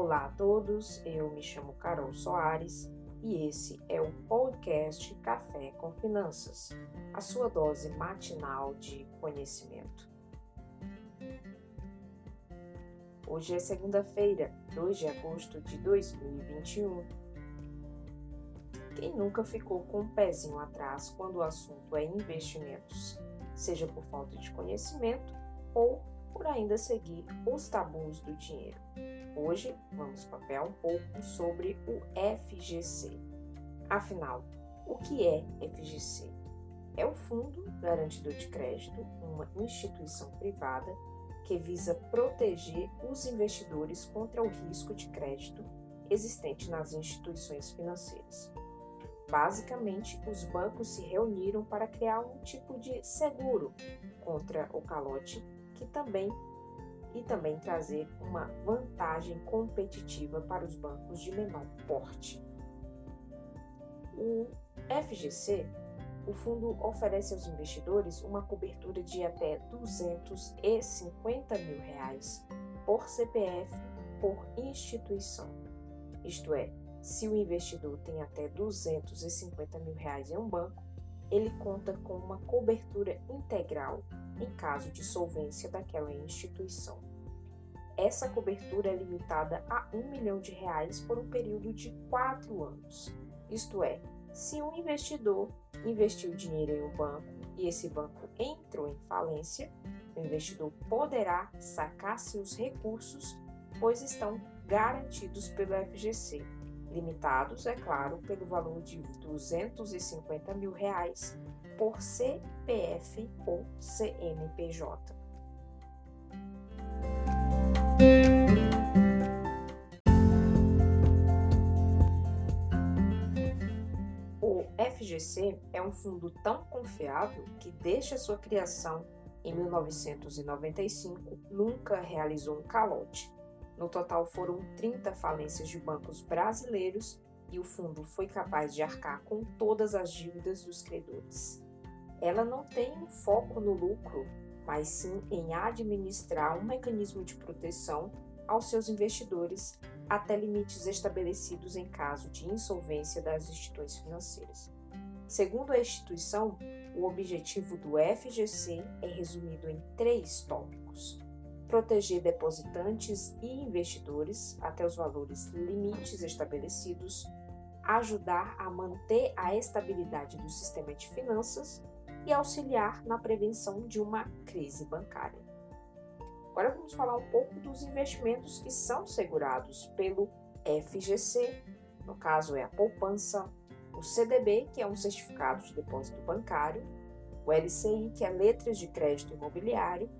Olá a todos, eu me chamo Carol Soares e esse é o podcast Café com Finanças, a sua dose matinal de conhecimento. Hoje é segunda-feira, 2 de agosto de 2021. Quem nunca ficou com um pezinho atrás quando o assunto é investimentos, seja por falta de conhecimento ou por ainda seguir os tabus do dinheiro? Hoje vamos papear um pouco sobre o FGC. Afinal, o que é FGC? É o Fundo Garantidor de Crédito, uma instituição privada que visa proteger os investidores contra o risco de crédito existente nas instituições financeiras. Basicamente, os bancos se reuniram para criar um tipo de seguro contra o calote que também e também trazer uma vantagem competitiva para os bancos de menor porte. O FGC, o fundo oferece aos investidores uma cobertura de até 250 mil reais por CPF por instituição. Isto é, se o investidor tem até 250 mil reais em um banco, ele conta com uma cobertura integral em caso de solvência daquela instituição. Essa cobertura é limitada a um milhão de reais por um período de quatro anos. Isto é, se um investidor investiu dinheiro em um banco e esse banco entrou em falência, o investidor poderá sacar seus recursos, pois estão garantidos pelo FGC, limitados, é claro, pelo valor de 250 mil reais por CPF ou CNPJ. O FGC é um fundo tão confiável que, desde a sua criação em 1995, nunca realizou um calote. No total, foram 30 falências de bancos brasileiros e o fundo foi capaz de arcar com todas as dívidas dos credores. Ela não tem um foco no lucro, mas sim em administrar um mecanismo de proteção aos seus investidores até limites estabelecidos em caso de insolvência das instituições financeiras. Segundo a instituição, o objetivo do FGC é resumido em três tópicos: proteger depositantes e investidores até os valores limites estabelecidos, ajudar a manter a estabilidade do sistema de finanças e auxiliar na prevenção de uma crise bancária. Agora vamos falar um pouco dos investimentos que são segurados pelo FGC, no caso é a poupança, o CDB, que é um certificado de depósito bancário, o LCI, que é letras de crédito imobiliário,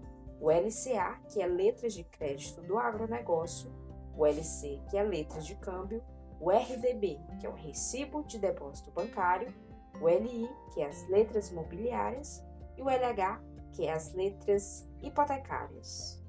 o LCA, que é letras de crédito do agronegócio, o LC, que é letras de câmbio, o RDB, que é o recibo de depósito bancário, o LI, que é as letras imobiliárias, e o LH, que é as letras hipotecárias.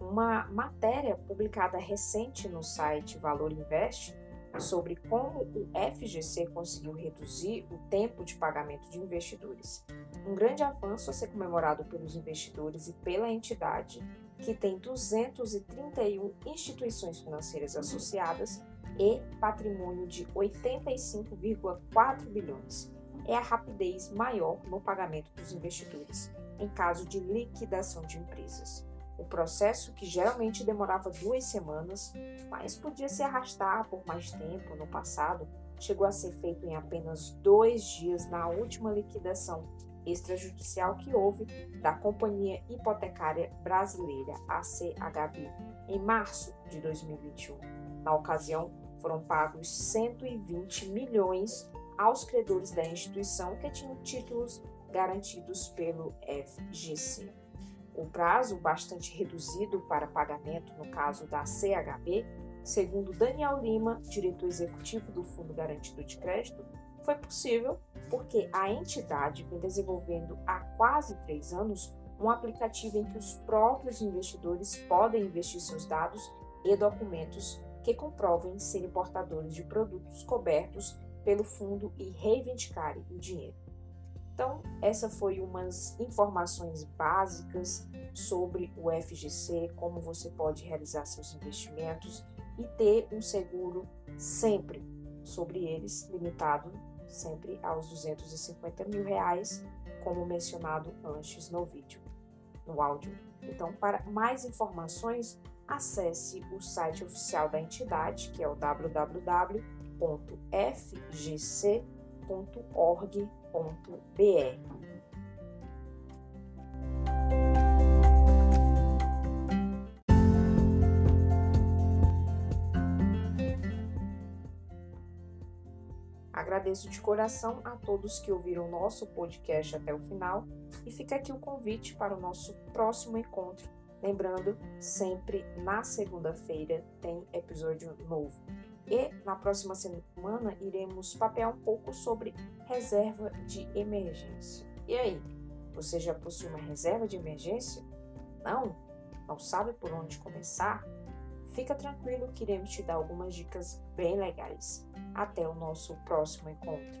Uma matéria publicada recente no site Valor Invest sobre como o FGC conseguiu reduzir o tempo de pagamento de investidores. Um grande avanço a ser comemorado pelos investidores e pela entidade, que tem 231 instituições financeiras associadas e patrimônio de 85,4 bilhões. É a rapidez maior no pagamento dos investidores em caso de liquidação de empresas. O processo, que geralmente demorava duas semanas, mas podia se arrastar por mais tempo no passado, chegou a ser feito em apenas dois dias na última liquidação extrajudicial que houve da Companhia Hipotecária Brasileira, ACHB, em março de 2021. Na ocasião, foram pagos 120 milhões aos credores da instituição que tinham títulos garantidos pelo FGC. O prazo, bastante reduzido para pagamento no caso da CHB, segundo Daniel Lima, diretor executivo do Fundo Garantido de Crédito, foi possível porque a entidade vem desenvolvendo há quase três anos um aplicativo em que os próprios investidores podem investir seus dados e documentos que comprovem serem portadores de produtos cobertos pelo fundo e reivindicarem o dinheiro. Então, essa foi umas informações básicas sobre o FGC, como você pode realizar seus investimentos e ter um seguro sempre sobre eles, limitado sempre aos 250 mil reais, como mencionado antes no vídeo, no áudio. Então, para mais informações, acesse o site oficial da entidade, que é o www.fgc.org.br. Agradeço de coração a todos que ouviram nosso podcast até o final e fica aqui o convite para o nosso próximo encontro. Lembrando, sempre na segunda-feira tem episódio novo. E na próxima semana iremos papear um pouco sobre reserva de emergência. E aí, você já possui uma reserva de emergência? Não? Não sabe por onde começar? Fica tranquilo que iremos te dar algumas dicas bem legais. Até o nosso próximo encontro.